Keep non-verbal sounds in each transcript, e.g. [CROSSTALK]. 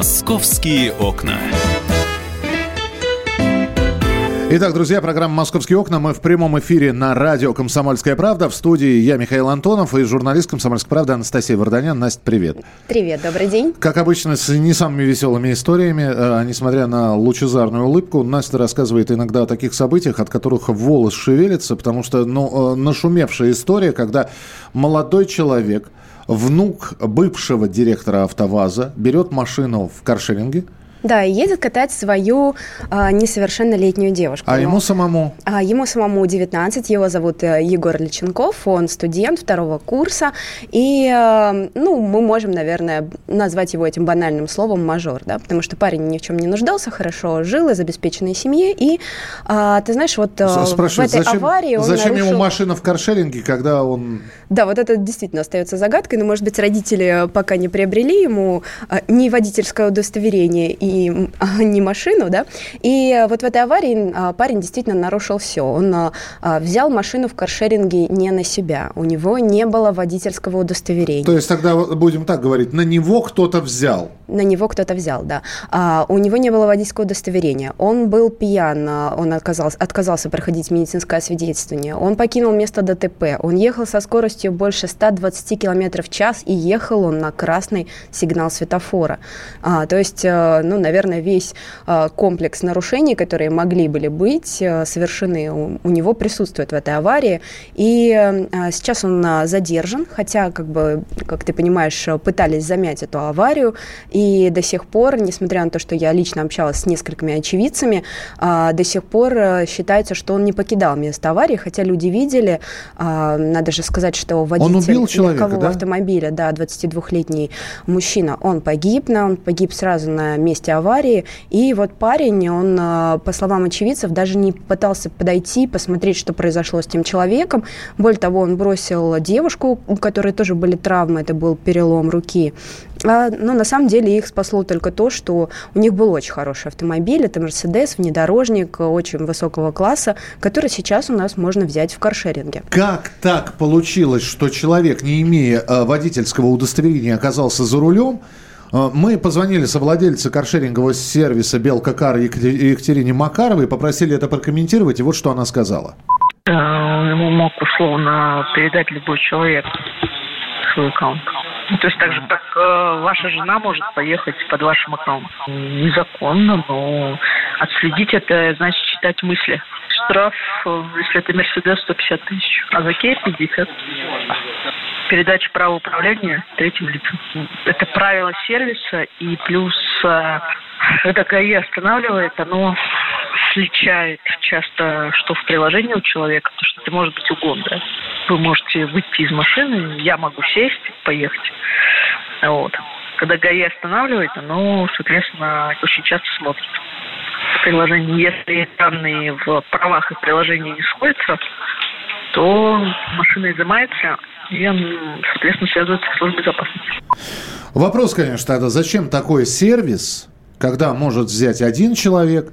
Московские окна. Итак, друзья, программа «Московские окна». Мы в прямом эфире на радио «Комсомольская правда». В студии я, Михаил Антонов, и журналист «Комсомольской правды» Анастасия Варданян. Настя, привет. Привет, добрый день. Как обычно, с не самыми веселыми историями, э, несмотря на лучезарную улыбку, Настя рассказывает иногда о таких событиях, от которых волос шевелится, потому что, ну, э, нашумевшая история, когда молодой человек, внук бывшего директора «АвтоВАЗа», берет машину в каршеринге – да, и едет катать свою а, несовершеннолетнюю девушку. А ему самому? А, ему самому 19, его зовут э, Егор Личенков, он студент второго курса, и, э, ну, мы можем, наверное, назвать его этим банальным словом мажор, да, потому что парень ни в чем не нуждался, хорошо жил из обеспеченной семьи, и, а, ты знаешь, вот э, Спрашивает, в этой зачем, аварии он Зачем нарушил... ему машина в каршеринге, когда он... Да, вот это действительно остается загадкой, но, может быть, родители пока не приобрели ему ни водительское удостоверение, и [LAUGHS] не машину, да. И вот в этой аварии а, парень действительно нарушил все. Он а, а, взял машину в каршеринге не на себя. У него не было водительского удостоверения. То есть тогда будем так говорить, на него кто-то взял? На него кто-то взял, да. А, у него не было водительского удостоверения. Он был пьян, он отказался, отказался проходить медицинское освидетельствование. Он покинул место ДТП. Он ехал со скоростью больше 120 км в час и ехал он на красный сигнал светофора. А, то есть, э, наверное, весь а, комплекс нарушений, которые могли были быть а, совершены, у, него присутствует в этой аварии. И а, сейчас он задержан, хотя, как бы, как ты понимаешь, пытались замять эту аварию. И до сих пор, несмотря на то, что я лично общалась с несколькими очевидцами, до сих пор считается, что он не покидал место аварии, хотя люди видели, надо же сказать, что водитель он убил человека, легкового да? автомобиля, да, 22-летний мужчина, он погиб, он погиб сразу на месте месте аварии. И вот парень, он, э, по словам очевидцев, даже не пытался подойти, посмотреть, что произошло с тем человеком. Более того, он бросил девушку, у которой тоже были травмы, это был перелом руки. А, но на самом деле их спасло только то, что у них был очень хороший автомобиль. Это Мерседес, внедорожник очень высокого класса, который сейчас у нас можно взять в каршеринге. Как так получилось, что человек, не имея э, водительского удостоверения, оказался за рулем? А, мы позвонили совладельцу каршерингового сервиса «Белка Кар» Екатерине Макаровой, попросили это прокомментировать, и вот что она сказала. Ему мог условно передать любой человек свой аккаунт. Ну, то есть так же, как э, ваша жена может поехать под вашим аккаунтом. Незаконно, но отследить это значит читать мысли. Штраф, э, если это Мерседес, 150 тысяч, а за Кей 50 передача права управления третьим лицам. Это правило сервиса, и плюс, когда ГАИ останавливает, оно сличает часто, что в приложении у человека, то что это может быть угон, да. Вы можете выйти из машины, я могу сесть, поехать. Вот. Когда ГАИ останавливает, оно, соответственно, очень часто смотрит в приложении. Если данные в правах и приложении не сходятся, то машина изымается, и, соответственно, связывается с службой безопасности. Вопрос, конечно, тогда, зачем такой сервис, когда может взять один человек,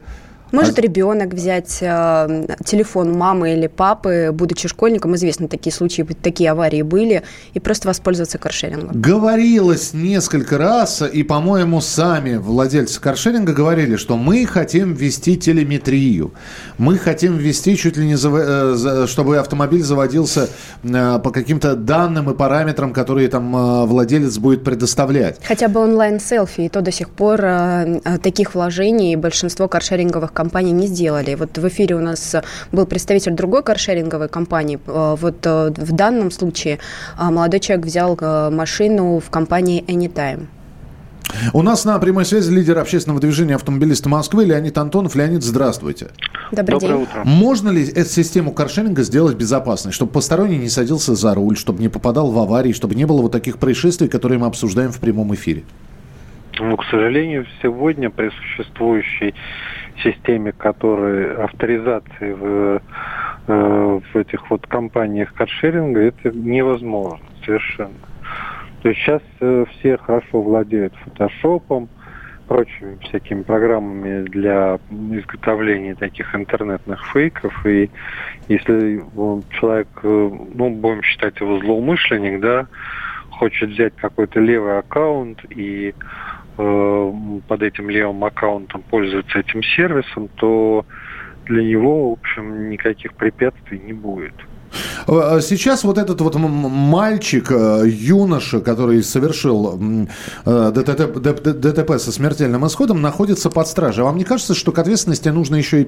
может а... ребенок взять э, телефон мамы или папы, будучи школьником, известны такие случаи, такие аварии были, и просто воспользоваться каршерингом. Говорилось несколько раз, и, по-моему, сами владельцы каршеринга говорили, что мы хотим ввести телеметрию, мы хотим ввести чуть ли не, зав... Э, чтобы автомобиль заводился э, по каким-то данным и параметрам, которые там э, владелец будет предоставлять. Хотя бы онлайн-селфи, и то до сих пор э, таких вложений большинство каршеринговых компании не сделали. Вот в эфире у нас был представитель другой каршеринговой компании. Э, вот э, в данном случае э, молодой человек взял машину в компании Anytime. У нас на прямой связи лидер общественного движения автомобилисты Москвы Леонид Антонов. Леонид, здравствуйте. Добрый Доброе день. утро. Можно ли эту систему каршеринга сделать безопасной, чтобы посторонний не садился за руль, чтобы не попадал в аварии, чтобы не было вот таких происшествий, которые мы обсуждаем в прямом эфире? Ну, к сожалению, сегодня при существующей системе, которой авторизации в, э, в этих вот компаниях каршеринга, это невозможно совершенно. То есть сейчас э, все хорошо владеют фотошопом, прочими всякими программами для изготовления таких интернетных фейков. И если человек, э, ну, будем считать его злоумышленник, да, хочет взять какой-то левый аккаунт и под этим левым аккаунтом пользуется этим сервисом, то для него, в общем, никаких препятствий не будет. Э, сейчас вот этот вот мальчик, э, юноша, который совершил э, ДТП со смертельным исходом, находится под стражей. Вам не кажется, что к ответственности нужно еще и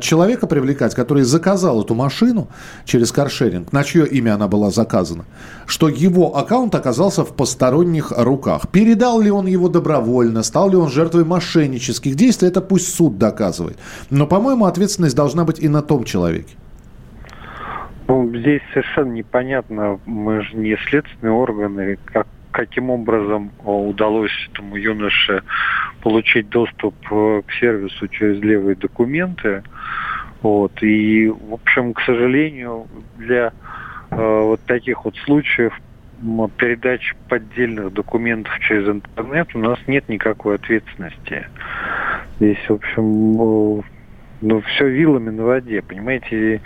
человека привлекать, который заказал эту машину через каршеринг, на чье имя она была заказана, что его аккаунт оказался в посторонних руках? Передал ли он его добровольно, стал ли он жертвой мошеннических действий, это пусть суд доказывает. Но, по-моему, ответственность должна быть и на том человеке. Ну, здесь совершенно непонятно, мы же не следственные органы, как, каким образом удалось этому юноше получить доступ э, к сервису через левые документы. Вот. И, в общем, к сожалению, для э, вот таких вот случаев передачи поддельных документов через интернет у нас нет никакой ответственности. Здесь, в общем, ну, все вилами на воде, понимаете.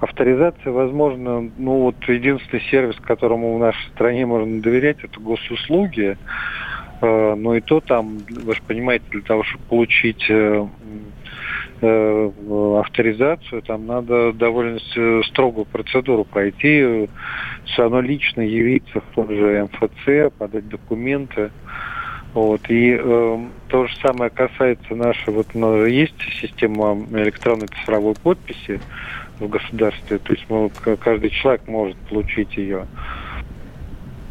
авторизация, возможно, ну, вот единственный сервис, которому в нашей стране можно доверять, это госуслуги. Э, но и то там, вы же понимаете, для того, чтобы получить э, э, авторизацию, там надо довольно строгую процедуру пройти, все равно лично явиться в том же МФЦ, подать документы. Вот. И э, то же самое касается нашей, вот ну, есть система электронной цифровой подписи в государстве, то есть мы, каждый человек может получить ее.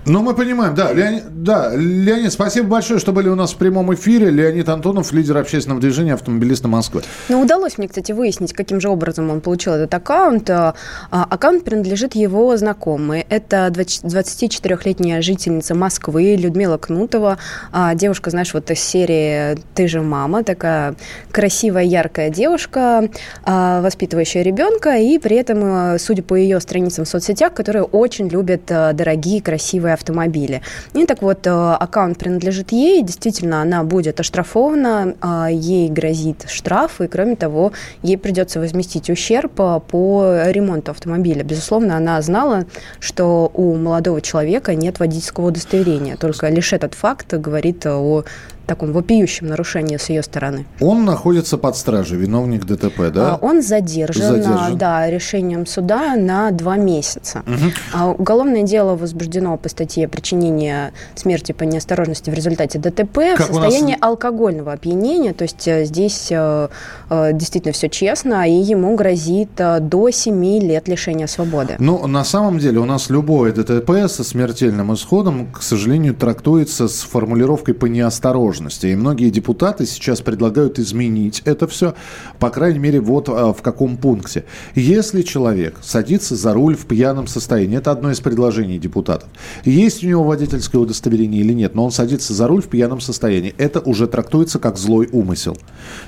Ну, мы понимаем, да. Леонид, да, Леонид, спасибо большое, что были у нас в прямом эфире. Леонид Антонов, лидер общественного движения автомобилистов Москвы. Ну, удалось мне, кстати, выяснить, каким же образом он получил этот аккаунт. А, аккаунт принадлежит его знакомой. Это 24-летняя жительница Москвы Людмила Кнутова. А, девушка, знаешь, вот из серии «Ты же мама», такая красивая, яркая девушка, а, воспитывающая ребенка, и при этом, судя по ее страницам в соцсетях, которые очень любят дорогие, красивые автомобиле. И так вот, э, аккаунт принадлежит ей, действительно, она будет оштрафована, а, ей грозит штраф, и, кроме того, ей придется возместить ущерб э, по ремонту автомобиля. Безусловно, она знала, что у молодого человека нет водительского удостоверения, только лишь этот факт говорит о таком вопиющем нарушении с ее стороны. Он находится под стражей, виновник ДТП, да? А, он задержан, задержан. да, решением суда на два месяца. Угу. Уголовное дело возбуждено по статье причинения смерти по неосторожности в результате ДТП как в состоянии нас... алкогольного опьянения. То есть э, здесь э, э, действительно все честно, и ему грозит до 7 лет лишения свободы. Ну, на самом деле у нас любое ДТП со смертельным исходом, к сожалению, трактуется с формулировкой по неосторожности возможности. И многие депутаты сейчас предлагают изменить это все, по крайней мере, вот а, в каком пункте. Если человек садится за руль в пьяном состоянии, это одно из предложений депутатов, есть у него водительское удостоверение или нет, но он садится за руль в пьяном состоянии, это уже трактуется как злой умысел.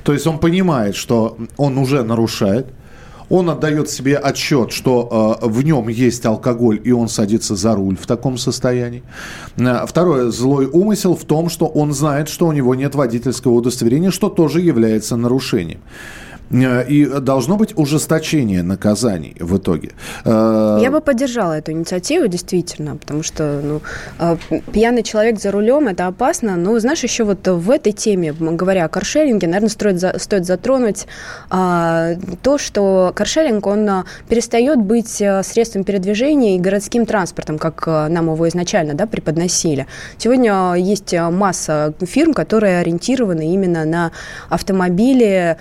То есть он понимает, что он уже нарушает, он отдает себе отчет, что э, в нем есть алкоголь, и он садится за руль в таком состоянии. Э, второе, злой умысел в том, что он знает, что у него нет водительского удостоверения, что тоже является нарушением. Э, и должно быть ужесточение наказаний в итоге. Э, Я бы поддержала эту инициативу, действительно, потому что ну, э, пьяный человек за рулем – это опасно. Но, знаешь, еще вот в этой теме, говоря о каршеринге, наверное, стоит, стоит затронуть а, то, что каршеринг, он перестает быть средством передвижения и городским транспортом, как нам его изначально да, преподносили. Сегодня есть масса фирм, которые ориентированы именно на автомобили,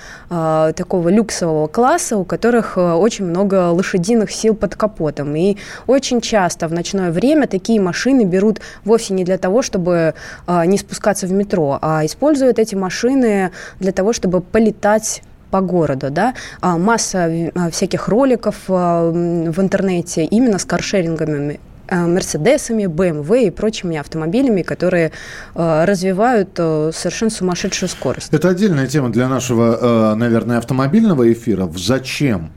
такого люксового класса, у которых э, очень много лошадиных сил под капотом. И очень часто в ночное время такие машины берут вовсе не для того, чтобы э, не спускаться в метро, а используют эти машины для того, чтобы полетать по городу, да, а масса э, всяких роликов в интернете именно с каршерингами Мерседесами, BMW и прочими автомобилями, которые э, развивают э, совершенно сумасшедшую скорость. Это отдельная тема для нашего, наверное, автомобильного эфира. Зачем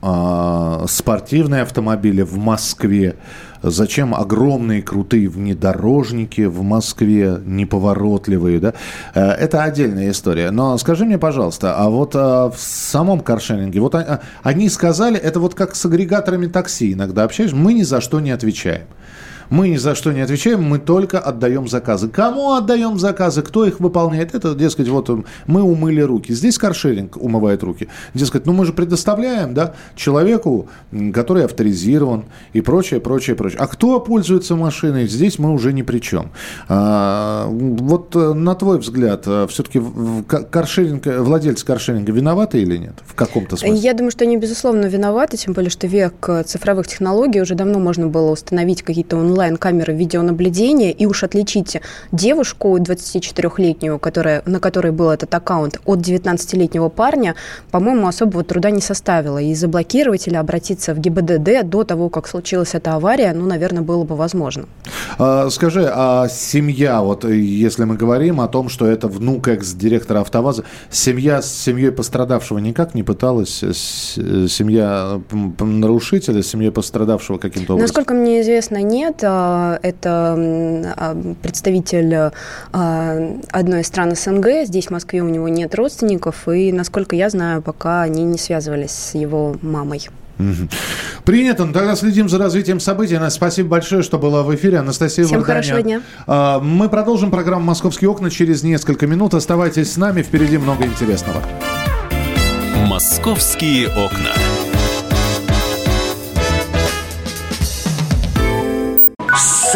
спортивные автомобили в Москве? Зачем огромные крутые внедорожники в Москве, неповоротливые, да? Это отдельная история. Но скажи мне, пожалуйста, а вот в самом каршеринге, вот они сказали, это вот как с агрегаторами такси иногда общаешься, мы ни за что не отвечаем. Мы ни за что не отвечаем, мы только отдаем заказы. Кому отдаем заказы, кто их выполняет, это, дескать, вот мы умыли руки. Здесь каршеринг умывает руки. Дескать, ну мы же предоставляем, да, человеку, который авторизирован и прочее, прочее, прочее. А кто пользуется машиной, здесь мы уже ни при чем. А, вот э, на твой взгляд, э, все-таки каршеринг, владельцы каршеринга виноваты или нет? В каком-то смысле? Я думаю, что они, безусловно, виноваты, тем более, что век э, цифровых технологий уже давно можно было установить какие-то онлайн-камеры видеонаблюдения и уж отличить девушку 24-летнюю, которая, на которой был этот аккаунт, от 19-летнего парня, по-моему, особого труда не составило. И заблокировать или обратиться в ГИБДД до того, как случилась эта авария, ну, наверное, было бы возможно. А, скажи, а семья, вот если мы говорим о том, что это внук экс-директора АвтоВАЗа, семья с семьей пострадавшего никак не пыталась, семья нарушителя, семья пострадавшего каким-то образом? Насколько мне известно, нет. А, это а, представитель одной из стран СНГ. Здесь, в Москве, у него нет родственников. И, насколько я знаю, пока они не связывались с его мамой. Принято. Ну, тогда следим за развитием событий. Спасибо большое, что была в эфире. Анастасия Всем Варданян. хорошего дня. А, мы продолжим программу «Московские окна» через несколько минут. Оставайтесь с нами. Впереди много интересного. «Московские окна».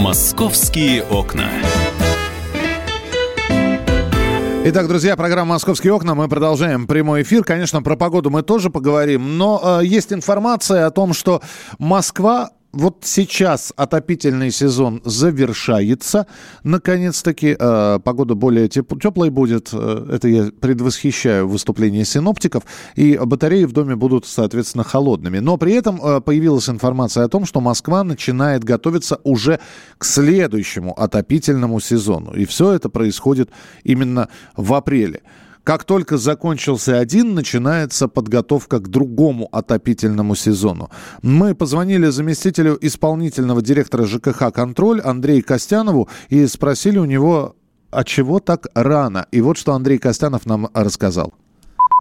«Московские окна». Итак, друзья, программа «Московские окна». Мы продолжаем прямой эфир. Конечно, про погоду мы тоже поговорим, но э, есть информация о том, что Москва вот сейчас отопительный сезон завершается. Наконец-таки э, погода более теп- теплой будет. Э, это я предвосхищаю выступление синоптиков. И батареи в доме будут, соответственно, холодными. Но при этом э, появилась информация о том, что Москва начинает готовиться уже к следующему отопительному сезону. И все это происходит именно в апреле. Как только закончился один, начинается подготовка к другому отопительному сезону. Мы позвонили заместителю исполнительного директора ЖКХ «Контроль» Андрею Костянову и спросили у него, а чего так рано? И вот что Андрей Костянов нам рассказал.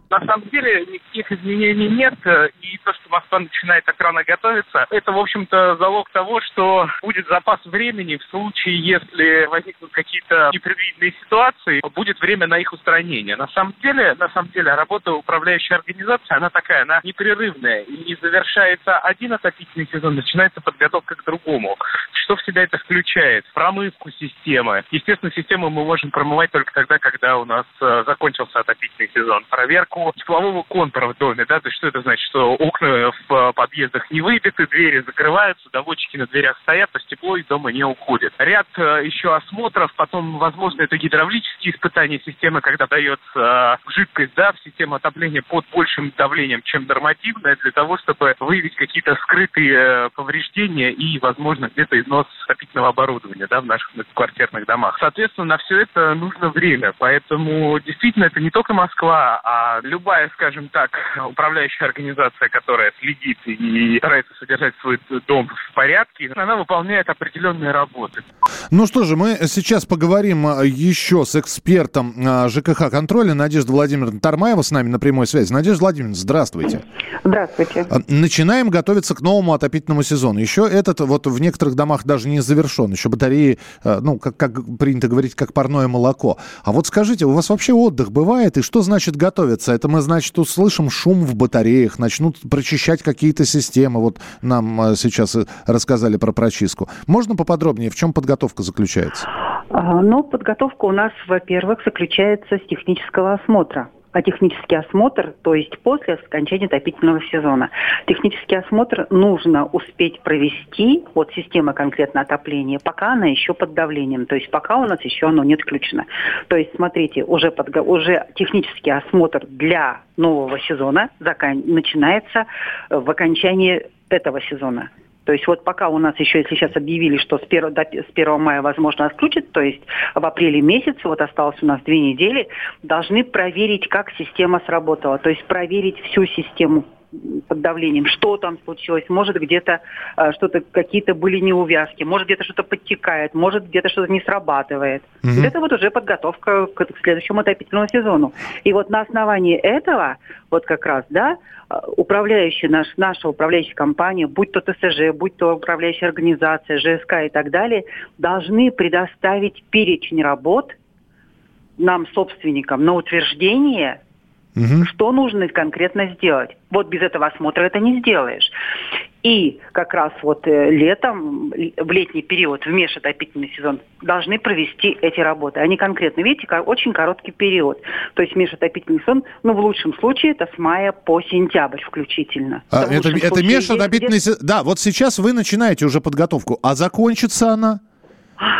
На самом деле никаких изменений нет, э, и то, что Москва начинает так рано готовиться, это, в общем-то, залог того, что будет запас времени в случае, если возникнут какие-то непредвиденные ситуации, будет время на их устранение. На самом деле, на самом деле, работа управляющей организации, она такая, она непрерывная, и завершается один отопительный сезон, начинается подготовка к другому. Что в себя это включает? Промывку системы. Естественно, систему мы можем промывать только тогда, когда у нас э, закончился отопительный сезон. Проверку теплового контура в доме, да, то есть что это значит, что окна в э, подъездах не выбиты, двери закрываются, доводчики на дверях стоят, то есть тепло из дома не уходит. Ряд э, еще осмотров, потом, возможно, это гидравлические испытания системы, когда дается э, жидкость, да, в систему отопления под большим давлением, чем нормативное, для того, чтобы выявить какие-то скрытые повреждения и, возможно, где-то износ отопительного оборудования, да, в наших квартирных домах. Соответственно, на все это нужно время, поэтому действительно это не только Москва, а любая, скажем так, управляющая организация, которая следит и старается содержать свой дом в порядке, она выполняет определенные работы. Ну что же, мы сейчас поговорим а, еще с экспертом а, ЖКХ контроля Надежда Владимировна Тармаева с нами на прямой связи. Надежда Владимировна, здравствуйте. Здравствуйте. А, начинаем готовиться к новому отопительному сезону. Еще этот вот в некоторых домах даже не завершен. Еще батареи, ну, как, как принято говорить, как парное молоко. А вот скажите, у вас вообще отдых бывает? И что значит готовиться? Это мы, значит, услышим шум в батареях, начнут прочищать какие-то системы. Вот нам э, сейчас э, рассказали про прочистку. Можно поподробнее, в чем подготовка заключается? Ну, подготовка у нас, во-первых, заключается с технического осмотра а технический осмотр, то есть после окончания отопительного сезона. Технический осмотр нужно успеть провести, вот система конкретно отопления, пока она еще под давлением, то есть пока у нас еще оно не отключено. То есть, смотрите, уже, под, уже технический осмотр для нового сезона закан, начинается в окончании этого сезона. То есть вот пока у нас еще, если сейчас объявили, что с 1, до, с 1 мая возможно отключат, то есть в апреле месяце, вот осталось у нас две недели, должны проверить, как система сработала. То есть проверить всю систему под давлением, что там случилось, может где-то э, что-то, какие-то были неувязки, может где-то что-то подтекает, может где-то что-то не срабатывает. Угу. Это вот уже подготовка к, к следующему отопительному сезону. И вот на основании этого, вот как раз, да, э, управляющая наш, наша управляющая компания, будь то ТСЖ, будь то управляющая организация, ЖСК и так далее, должны предоставить перечень работ нам, собственникам, на утверждение Угу. Что нужно конкретно сделать? Вот без этого осмотра это не сделаешь. И как раз вот э, летом, в летний период, в межотопительный сезон, должны провести эти работы. Они конкретно, видите, очень короткий период. То есть межотопительный сезон, ну, в лучшем случае, это с мая по сентябрь включительно. А, это это межотопительный сезон. Да, вот сейчас вы начинаете уже подготовку. А закончится она?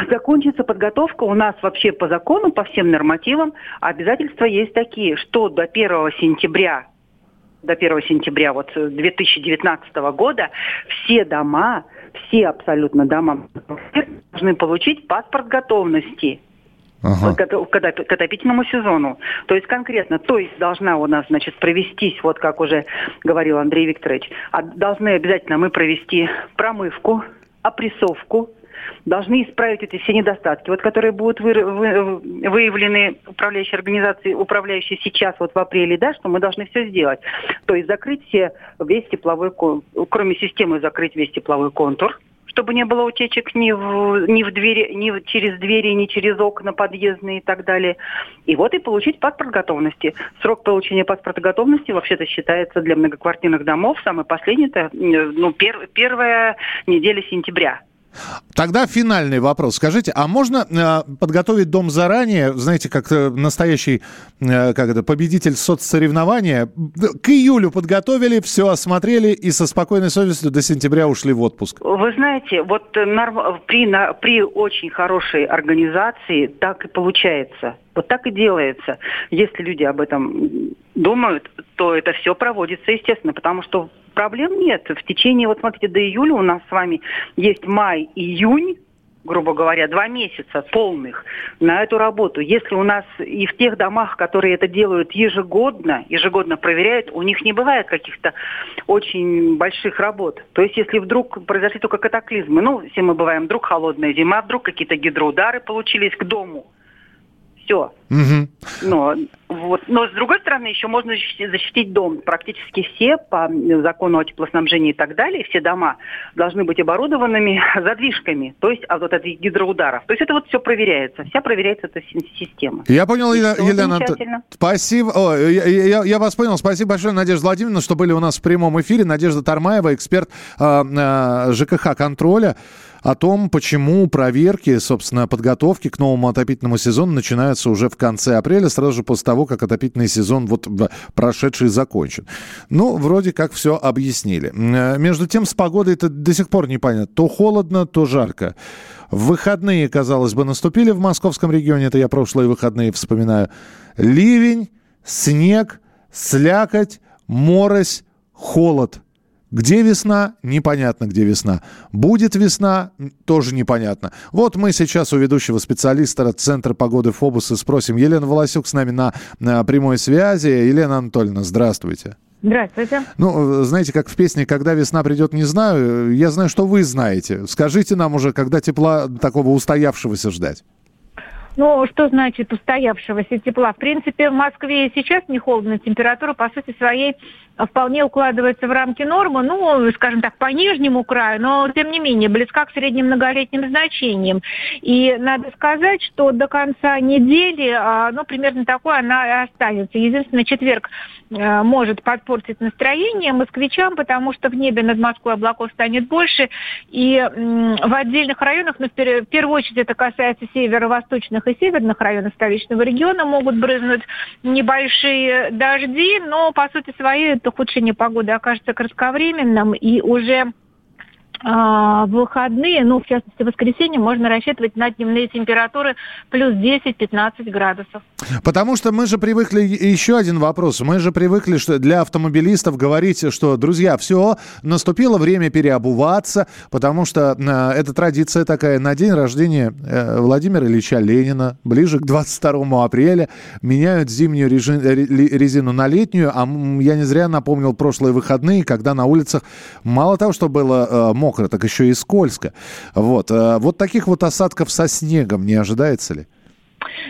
Закончится подготовка у нас вообще по закону, по всем нормативам. Обязательства есть такие, что до 1 сентября до 1 сентября вот 2019 года все дома, все абсолютно дома должны получить паспорт готовности ага. к, к, к отопительному сезону. То есть конкретно, то есть должна у нас, значит, провестись, вот как уже говорил Андрей Викторович, а должны обязательно мы провести промывку, опрессовку, должны исправить эти все недостатки, вот, которые будут вы, вы, выявлены управляющей организацией, управляющей сейчас, вот в апреле, да, что мы должны все сделать. То есть закрыть все, весь тепловой, кроме системы закрыть весь тепловой контур, чтобы не было утечек ни в, ни в двери, ни через двери, ни через окна подъездные и так далее. И вот и получить паспорт готовности. Срок получения паспорта готовности вообще-то считается для многоквартирных домов самый последний, это ну, пер, первая неделя сентября. Тогда финальный вопрос. Скажите, а можно э, подготовить дом заранее, знаете, как э, настоящий э, как это, победитель соцсоревнования? К июлю подготовили, все осмотрели и со спокойной совестью до сентября ушли в отпуск. Вы знаете, вот э, при, при очень хорошей организации так и получается. Вот так и делается. Если люди об этом думают, то это все проводится, естественно, потому что проблем нет. В течение, вот смотрите, до июля у нас с вами есть май, июнь, грубо говоря, два месяца полных на эту работу. Если у нас и в тех домах, которые это делают ежегодно, ежегодно проверяют, у них не бывает каких-то очень больших работ. То есть если вдруг произошли только катаклизмы, ну, все мы бываем, вдруг холодная зима, вдруг какие-то гидроудары получились к дому – все. Угу. Но, вот. Но с другой стороны, еще можно защитить дом. Практически все по закону о теплоснабжении и так далее, все дома должны быть оборудованными [LAUGHS] задвижками, то есть от, от гидроударов. То есть это вот все проверяется, вся проверяется эта система. Я понял, Елена, Елена Спасибо. О, я, я, я вас понял. Спасибо большое, Надежда Владимировна, что были у нас в прямом эфире. Надежда Тармаева, эксперт э, э, ЖКХ контроля о том, почему проверки, собственно, подготовки к новому отопительному сезону начинаются уже в конце апреля, сразу же после того, как отопительный сезон вот прошедший закончен. Ну, вроде как все объяснили. Между тем, с погодой это до сих пор непонятно. То холодно, то жарко. В выходные, казалось бы, наступили в московском регионе, это я прошлые выходные вспоминаю, ливень, снег, слякоть, морось, холод – где весна? Непонятно, где весна. Будет весна? Тоже непонятно. Вот мы сейчас у ведущего специалиста Центра погоды Фобуса спросим. Елена Волосюк с нами на, на прямой связи. Елена Анатольевна, здравствуйте. Здравствуйте. Ну, знаете, как в песне «Когда весна придет, не знаю». Я знаю, что вы знаете. Скажите нам уже, когда тепла такого устоявшегося ждать? Ну, что значит устоявшегося тепла? В принципе, в Москве сейчас не холодно, температура, по сути своей, вполне укладывается в рамки нормы, ну, скажем так, по нижнему краю, но, тем не менее, близка к средним многолетним значениям. И надо сказать, что до конца недели, а, ну, примерно такой она останется. Единственное, четверг э, может подпортить настроение москвичам, потому что в небе над Москвой облаков станет больше, и в отдельных районах, ну, в первую очередь это касается северо-восточных и северных районов столичного региона, могут брызнуть небольшие дожди, но, по сути своей, это ухудшение погоды окажется кратковременным, и уже в выходные, ну, в частности, в воскресенье, можно рассчитывать на дневные температуры плюс 10-15 градусов. Потому что мы же привыкли, еще один вопрос, мы же привыкли, что для автомобилистов говорить, что, друзья, все, наступило время переобуваться, потому что э, это традиция такая, на день рождения э, Владимира Ильича Ленина, ближе к 22 апреля, меняют зимнюю резину на летнюю, а я не зря напомнил прошлые выходные, когда на улицах мало того, что было э, мокро, так еще и скользко. Вот, вот таких вот осадков со снегом не ожидается ли?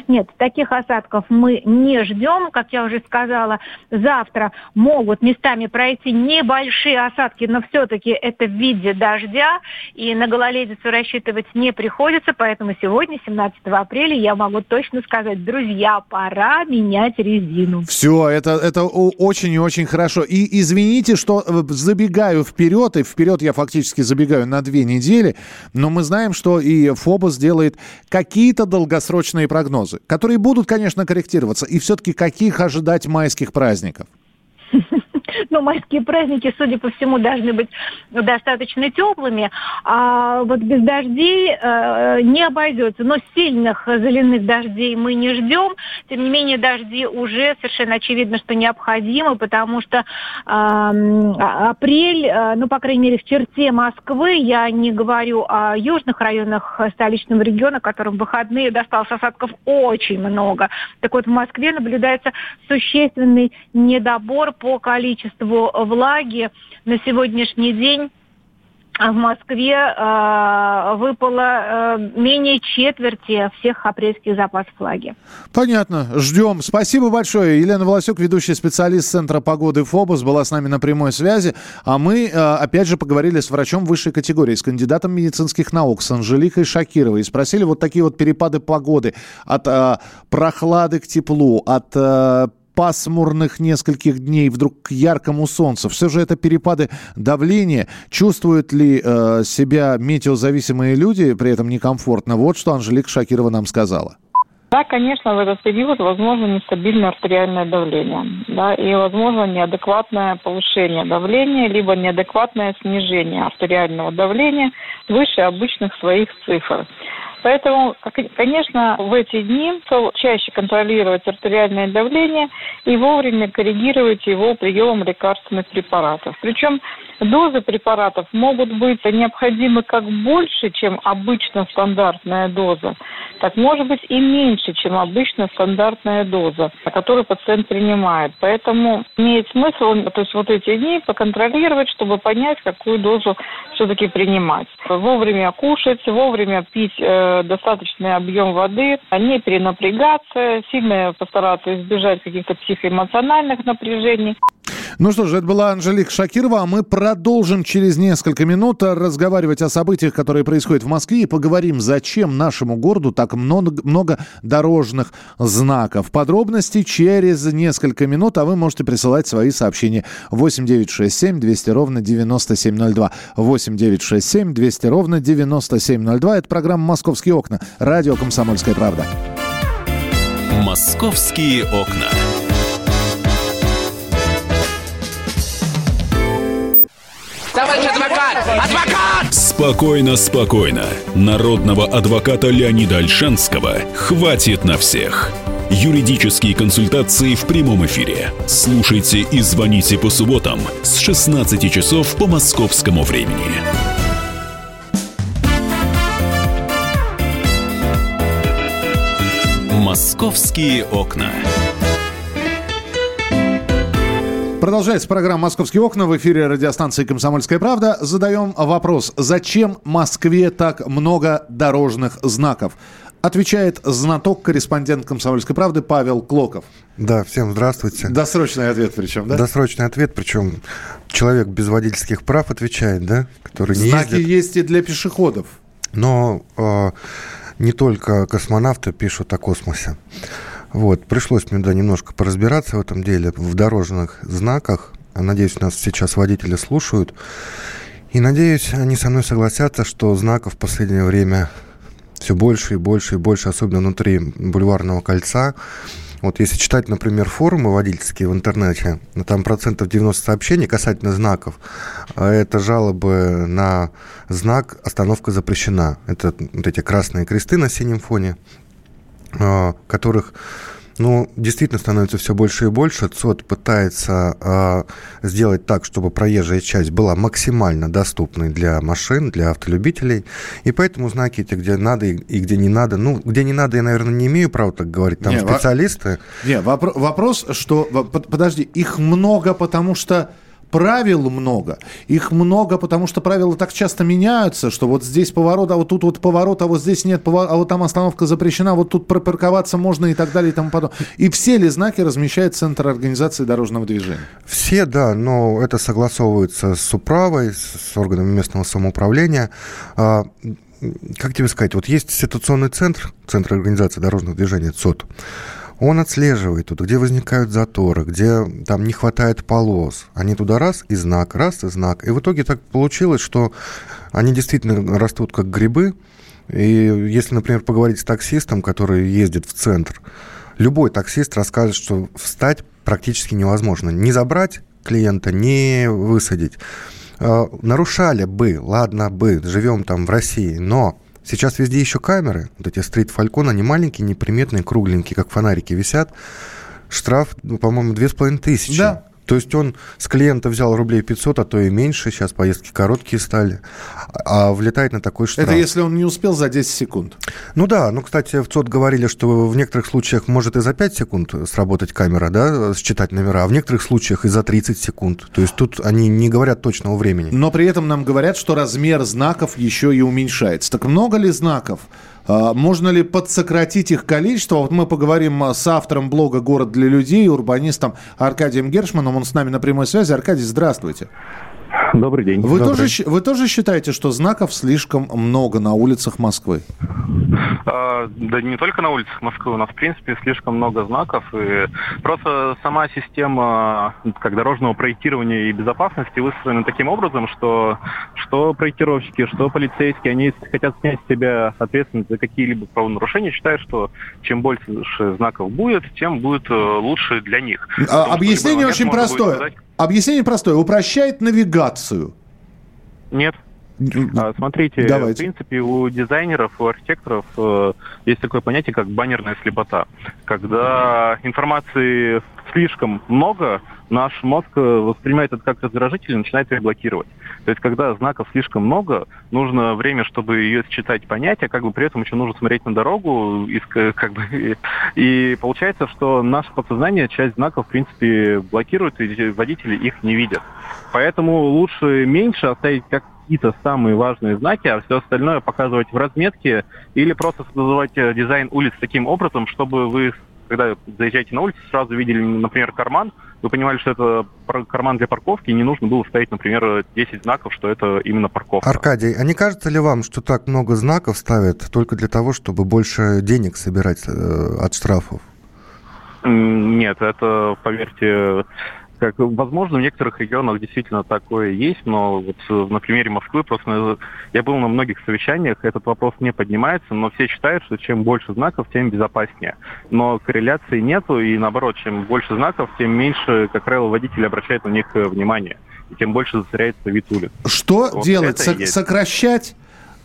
Нет, таких осадков мы не ждем. Как я уже сказала, завтра могут местами пройти небольшие осадки, но все-таки это в виде дождя, и на гололедицу рассчитывать не приходится, поэтому сегодня, 17 апреля, я могу точно сказать, друзья, пора менять резину. Все, это, это очень и очень хорошо. И извините, что э, забегаю вперед, и вперед я фактически забегаю на две недели, но мы знаем, что и ФОБОС делает какие-то долгосрочные программы прогнозы, которые будут, конечно, корректироваться. И все-таки каких ожидать майских праздников? [LAUGHS] ну, майские праздники, судя по всему, должны быть достаточно теплыми. А вот без дождей э, не обойдется. Но сильных заливных дождей мы не ждем. Тем не менее, дожди уже совершенно очевидно, что необходимы, потому что э, апрель, э, ну, по крайней мере, в черте Москвы, я не говорю о южных районах столичного региона, которым в выходные досталось осадков очень много. Так вот, в Москве наблюдается существенный недобор по количеству количеству влаги на сегодняшний день в Москве э, выпало э, менее четверти всех апрельских запасов влаги. Понятно. Ждем. Спасибо большое. Елена Волосюк, ведущий специалист Центра погоды ФОБОС, была с нами на прямой связи. А мы, э, опять же, поговорили с врачом высшей категории, с кандидатом медицинских наук, с Анжеликой Шакировой. И спросили вот такие вот перепады погоды от э, прохлады к теплу, от э, пасмурных нескольких дней вдруг к яркому солнцу. Все же это перепады давления. Чувствуют ли э, себя метеозависимые люди при этом некомфортно? Вот что Анжелика Шакирова нам сказала. Да, конечно, в этот период возможно нестабильное артериальное давление, да, и возможно неадекватное повышение давления, либо неадекватное снижение артериального давления выше обычных своих цифр. Поэтому, конечно, в эти дни чаще контролировать артериальное давление и вовремя коррегировать его приемом лекарственных препаратов. Причем дозы препаратов могут быть необходимы как больше, чем обычно стандартная доза, так может быть и меньше, чем обычно стандартная доза, которую пациент принимает. Поэтому имеет смысл, то есть вот эти дни поконтролировать, чтобы понять, какую дозу все-таки принимать. Вовремя кушать, вовремя пить э, достаточный объем воды, не перенапрягаться, сильно постараться избежать каких-то психоэмоциональных напряжений. Ну что же, это была Анжелика Шакирова, а мы продолжим через несколько минут разговаривать о событиях, которые происходят в Москве, и поговорим, зачем нашему городу так много, много дорожных знаков. Подробности через несколько минут, а вы можете присылать свои сообщения 8 967 200 ровно 9702. 8 967 200 ровно 9702. Это программа «Московские окна». Радио «Комсомольская правда». «Московские окна». Товарищ адвокат! Адвокат! Спокойно, спокойно. Народного адвоката Леонида Альшанского хватит на всех. Юридические консультации в прямом эфире. Слушайте и звоните по субботам с 16 часов по московскому времени. «Московские окна». Продолжается программа «Московские окна» в эфире радиостанции «Комсомольская правда». Задаем вопрос, зачем Москве так много дорожных знаков? Отвечает знаток, корреспондент «Комсомольской правды» Павел Клоков. Да, всем здравствуйте. Досрочный ответ причем, да? Досрочный ответ, причем человек без водительских прав отвечает, да? Который не Знаки ездит. есть и для пешеходов. Но э, не только космонавты пишут о космосе. Вот, пришлось мне, да, немножко поразбираться в этом деле, в дорожных знаках. Надеюсь, нас сейчас водители слушают. И надеюсь, они со мной согласятся, что знаков в последнее время все больше и больше и больше, особенно внутри бульварного кольца. Вот если читать, например, форумы водительские в интернете, там процентов 90 сообщений касательно знаков, а это жалобы на знак «Остановка запрещена». Это вот эти красные кресты на синем фоне, а, которых Ну, действительно становится все больше и больше. ЦОД пытается э, сделать так, чтобы проезжая часть была максимально доступной для машин, для автолюбителей. И поэтому знаки эти, где надо и, и где не надо. Ну, где не надо, я, наверное, не имею права так говорить. Там не, специалисты. Во... Не, вопро- вопрос, что... Подожди, их много, потому что правил много. Их много, потому что правила так часто меняются, что вот здесь поворот, а вот тут вот поворот, а вот здесь нет поворот, а вот там остановка запрещена, вот тут пропарковаться можно и так далее и тому подобное. И все ли знаки размещает Центр организации дорожного движения? Все, да, но это согласовывается с управой, с органами местного самоуправления. А, как тебе сказать, вот есть ситуационный центр, Центр организации дорожного движения, ЦОД. Он отслеживает тут, где возникают заторы, где там не хватает полос. Они туда раз и знак, раз и знак. И в итоге так получилось, что они действительно растут как грибы. И если, например, поговорить с таксистом, который ездит в центр, любой таксист расскажет, что встать практически невозможно. Не забрать клиента, не высадить. А, нарушали бы, ладно бы, живем там в России, но Сейчас везде еще камеры. Вот эти стрит Falcon, они маленькие, неприметные, кругленькие, как фонарики висят. Штраф, ну, по-моему, две с половиной тысячи. Да, то есть он с клиента взял рублей 500, а то и меньше, сейчас поездки короткие стали, а влетает на такой штраф. Это если он не успел за 10 секунд? Ну да, ну, кстати, в ЦОД говорили, что в некоторых случаях может и за 5 секунд сработать камера, да, считать номера, а в некоторых случаях и за 30 секунд. То есть тут они не говорят точного времени. Но при этом нам говорят, что размер знаков еще и уменьшается. Так много ли знаков можно ли подсократить их количество? Вот мы поговорим а, с автором блога «Город для людей», урбанистом Аркадием Гершманом. Он с нами на прямой связи. Аркадий, здравствуйте. Добрый день. Вы, Добрый. Тоже, вы тоже считаете, что знаков слишком много на улицах Москвы? А, да не только на улицах Москвы, у нас в принципе слишком много знаков. И просто сама система как дорожного проектирования и безопасности выстроена таким образом, что что проектировщики, что полицейские, они хотят снять с себя ответственность за какие-либо правонарушения, считают, что чем больше знаков будет, тем будет э, лучше для них. А, объяснение очень простое. Объяснение простое. Упрощает навигацию. Нет. А, смотрите, Давайте. в принципе, у дизайнеров, у архитекторов э, есть такое понятие, как баннерная слепота. Когда информации слишком много, наш мозг э, воспринимает это как раздражитель и начинает ее блокировать. То есть, когда знаков слишком много, нужно время, чтобы ее считать, понять, а как бы при этом еще нужно смотреть на дорогу, и, как бы, и получается, что наше подсознание часть знаков, в принципе, блокирует, и водители их не видят. Поэтому лучше меньше оставить как какие-то самые важные знаки, а все остальное показывать в разметке или просто создавать э, дизайн улиц таким образом, чтобы вы, когда заезжаете на улицу, сразу видели, например, карман, вы понимали, что это карман для парковки, и не нужно было ставить, например, 10 знаков, что это именно парковка. Аркадий, а не кажется ли вам, что так много знаков ставят только для того, чтобы больше денег собирать э, от штрафов? Нет, это, поверьте, как, возможно, в некоторых регионах действительно такое есть, но вот э, на примере Москвы просто я был на многих совещаниях, этот вопрос не поднимается, но все считают, что чем больше знаков, тем безопаснее. Но корреляции нету, и наоборот, чем больше знаков, тем меньше, как правило, водители обращают на них э, внимание, и тем больше засоряется вид улиц. Что вот делать? Со- сокращать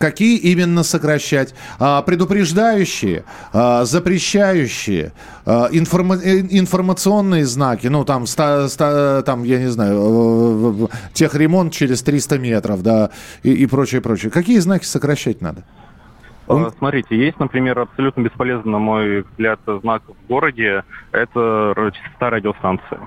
Какие именно сокращать? А, предупреждающие, а, запрещающие, а, э, информационные знаки, ну там, ста, ста, там, я не знаю, техремонт через 300 метров, да, и, и прочее, прочее. Какие знаки сокращать надо? Смотрите, есть, например, абсолютно бесполезный, на мой взгляд, знак в городе. Это частота радиостанции.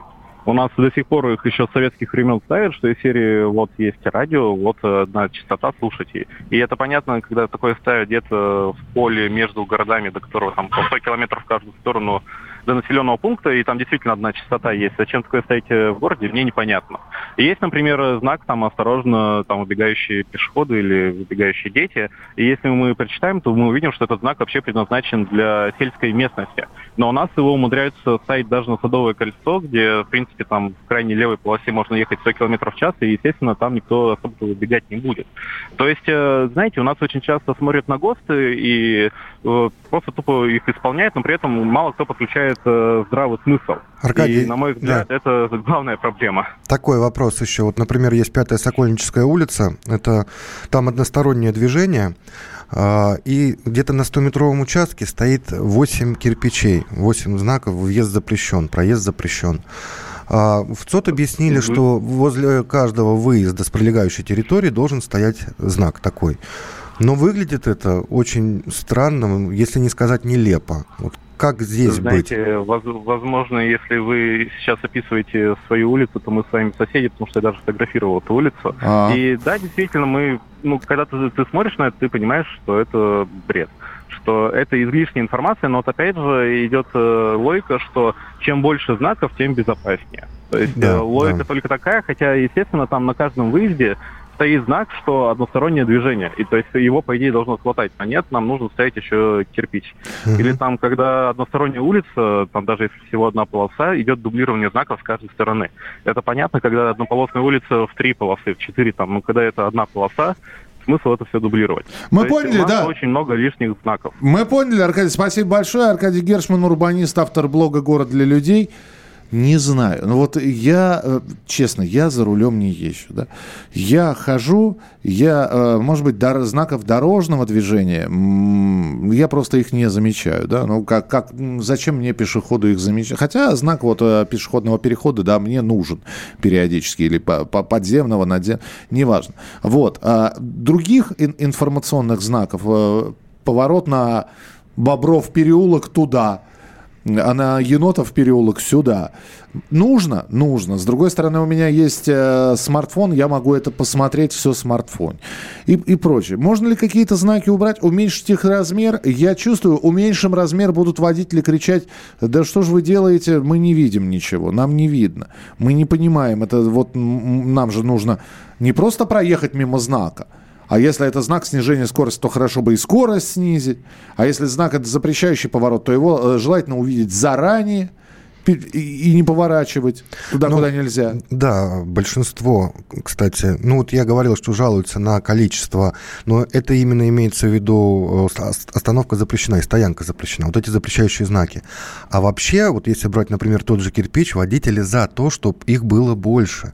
У нас до сих пор их еще с советских времен ставят, что из серии вот есть радио, вот одна частота, слушайте. И это понятно, когда такое ставят где-то в поле между городами, до которого там по 100 километров в каждую сторону до населенного пункта, и там действительно одна частота есть. Зачем такое ставить в городе, мне непонятно. Есть, например, знак там «Осторожно, там убегающие пешеходы» или «Убегающие дети». И если мы прочитаем, то мы увидим, что этот знак вообще предназначен для сельской местности. Но у нас его умудряются ставить даже на Садовое кольцо, где, в принципе, там в крайней левой полосе можно ехать 100 км в час, и, естественно, там никто особо убегать не будет. То есть, э, знаете, у нас очень часто смотрят на ГОСТы и э, просто тупо их исполняют, но при этом мало кто подключает это здравый смысл. Аркадий, и, на мой взгляд, да. это главная проблема. Такой вопрос еще. Вот, например, есть Пятая Сокольническая улица. Это там одностороннее движение. А, и где-то на 100-метровом участке стоит 8 кирпичей, 8 знаков, въезд запрещен, проезд запрещен. А, в ЦОТ объяснили, что возле каждого выезда с прилегающей территории должен стоять знак такой. Но выглядит это очень странно, если не сказать нелепо. Вот как здесь Знаете, быть? возможно, если вы сейчас описываете свою улицу, то мы с вами соседи, потому что я даже фотографировал эту улицу. А-а-а. И да, действительно, мы, ну, когда ты, ты смотришь на это, ты понимаешь, что это бред что это излишняя информация, но вот опять же идет э, логика, что чем больше знаков, тем безопаснее. То есть да, э, логика да. только такая, хотя, естественно, там на каждом выезде стоит знак, что одностороннее движение. И то есть его, по идее, должно хватать. А нет, нам нужно ставить еще кирпич. Uh-huh. Или там, когда односторонняя улица, там даже если всего одна полоса, идет дублирование знаков с каждой стороны. Это понятно, когда однополосная улица в три полосы, в четыре там, ну когда это одна полоса, смысл это все дублировать. Мы То поняли, да. Очень много лишних знаков. Мы поняли, Аркадий. Спасибо большое. Аркадий Гершман, урбанист, автор блога «Город для людей». Не знаю. Ну вот я, э, честно, я за рулем не езжу. Да? Я хожу, я, э, может быть, дор- знаков дорожного движения, я просто их не замечаю. Да? Ну, как, как, зачем мне пешеходу их замечать? Хотя знак вот э, пешеходного перехода, да, мне нужен периодически. Или по, по подземного, надземного, неважно. Вот. А других ин- информационных знаков, поворот на Бобров переулок туда – а на енотов переулок сюда. Нужно? Нужно. С другой стороны, у меня есть э, смартфон, я могу это посмотреть все в смартфоне. И, и прочее. Можно ли какие-то знаки убрать, уменьшить их размер? Я чувствую, уменьшим размер будут водители кричать, да что же вы делаете, мы не видим ничего, нам не видно. Мы не понимаем, это вот нам же нужно не просто проехать мимо знака, а если это знак снижения скорости, то хорошо бы и скорость снизить. А если знак это запрещающий поворот, то его э, желательно увидеть заранее – и не поворачивать туда, ну, куда нельзя. Да, большинство, кстати, ну вот я говорил, что жалуются на количество, но это именно имеется в виду э, остановка запрещена и стоянка запрещена, вот эти запрещающие знаки. А вообще, вот если брать, например, тот же кирпич, водители за то, чтобы их было больше.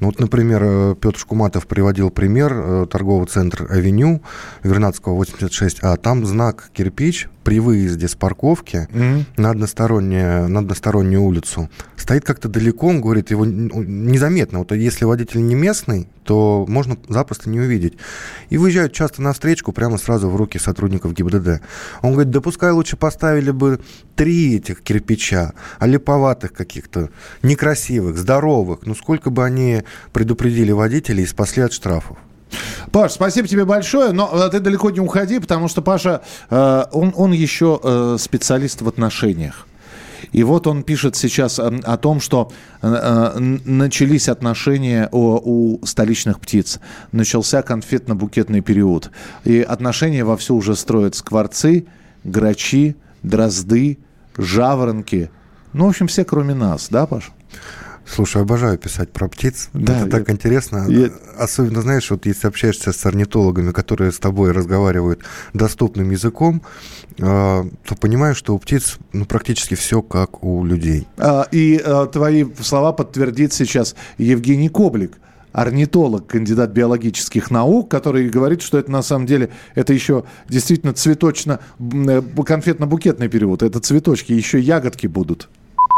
Ну вот, например, э, Петр Шкуматов приводил пример э, торгового центра «Авеню» Вернадского 86, а там знак кирпич при выезде с парковки mm-hmm. на, одностороннюю, на одностороннюю улицу стоит как-то далеко, он говорит, его незаметно. Вот если водитель не местный, то можно запросто не увидеть. И выезжают часто на встречку прямо сразу в руки сотрудников ГИБДД. Он говорит, да пускай лучше поставили бы три этих кирпича, а липоватых каких-то, некрасивых, здоровых. Ну сколько бы они предупредили водителей и спасли от штрафов. Паш, спасибо тебе большое, но э, ты далеко не уходи, потому что Паша, э, он, он еще э, специалист в отношениях. И вот он пишет сейчас о, о том, что начались отношения у, у столичных птиц. Начался конфетно-букетный период. И отношения вовсю уже строят скворцы, грачи, дрозды, жаворонки. Ну, в общем, все кроме нас, да, Паш? Слушай, обожаю писать про птиц. Да, это я, так интересно. Я... Особенно, знаешь, вот если общаешься с орнитологами, которые с тобой разговаривают доступным языком, э, то понимаешь, что у птиц ну, практически все как у людей. А, и а, твои слова подтвердит сейчас Евгений Коблик орнитолог, кандидат биологических наук, который говорит, что это на самом деле, это еще действительно цветочно, э, конфетно-букетный период. Это цветочки, еще ягодки будут.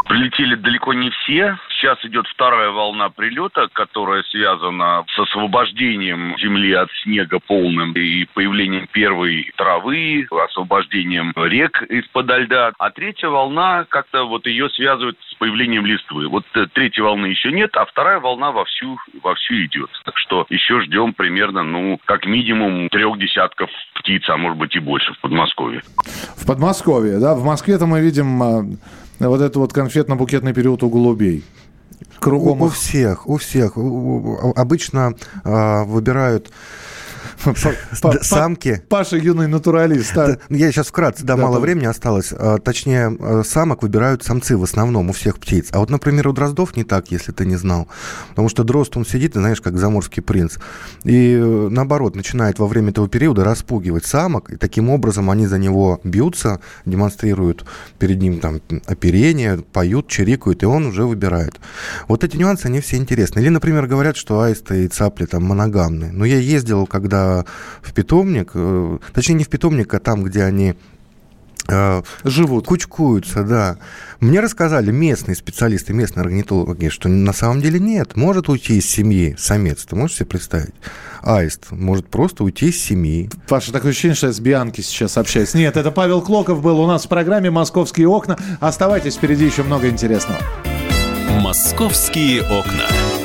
Прилетели далеко не все. Сейчас идет вторая волна прилета, которая связана с освобождением земли от снега полным и появлением первой травы, освобождением рек из-под льда. А третья волна, как-то вот ее связывают с появлением листвы. Вот э, третьей волны еще нет, а вторая волна вовсю, вовсю идет. Так что еще ждем примерно, ну, как минимум трех десятков птиц, а может быть и больше в Подмосковье. В Подмосковье, да? В Москве-то мы видим а, вот этот вот конфетно-букетный период у голубей? Кругом у, у всех, у всех. Обычно э, выбирают самки. Паша юный натуралист. Я сейчас вкратце, да, мало времени осталось. А, точнее, а, самок выбирают самцы в основном у всех птиц. А вот, например, у дроздов не так, если ты не знал. Потому что дрозд, он сидит, знаешь, как заморский принц. И э, наоборот, начинает во время этого периода распугивать самок. И таким образом они за него бьются, демонстрируют перед ним там оперение, поют, чирикают, и он уже выбирает. Вот эти нюансы, они все интересны. Или, например, говорят, что аисты и цапли там моногамны. Но я ездил, когда в питомник, э, точнее, не в питомник, а там, где они э, Живут. Кучкуются, да. Мне рассказали местные специалисты, местные орнитологи, что на самом деле нет. Может уйти из семьи самец. Ты можешь себе представить? Аист может просто уйти из семьи. Паша, такое ощущение, что я с Бианки сейчас общаюсь. Нет, это Павел Клоков был у нас в программе «Московские окна». Оставайтесь, впереди еще много интересного. «Московские окна».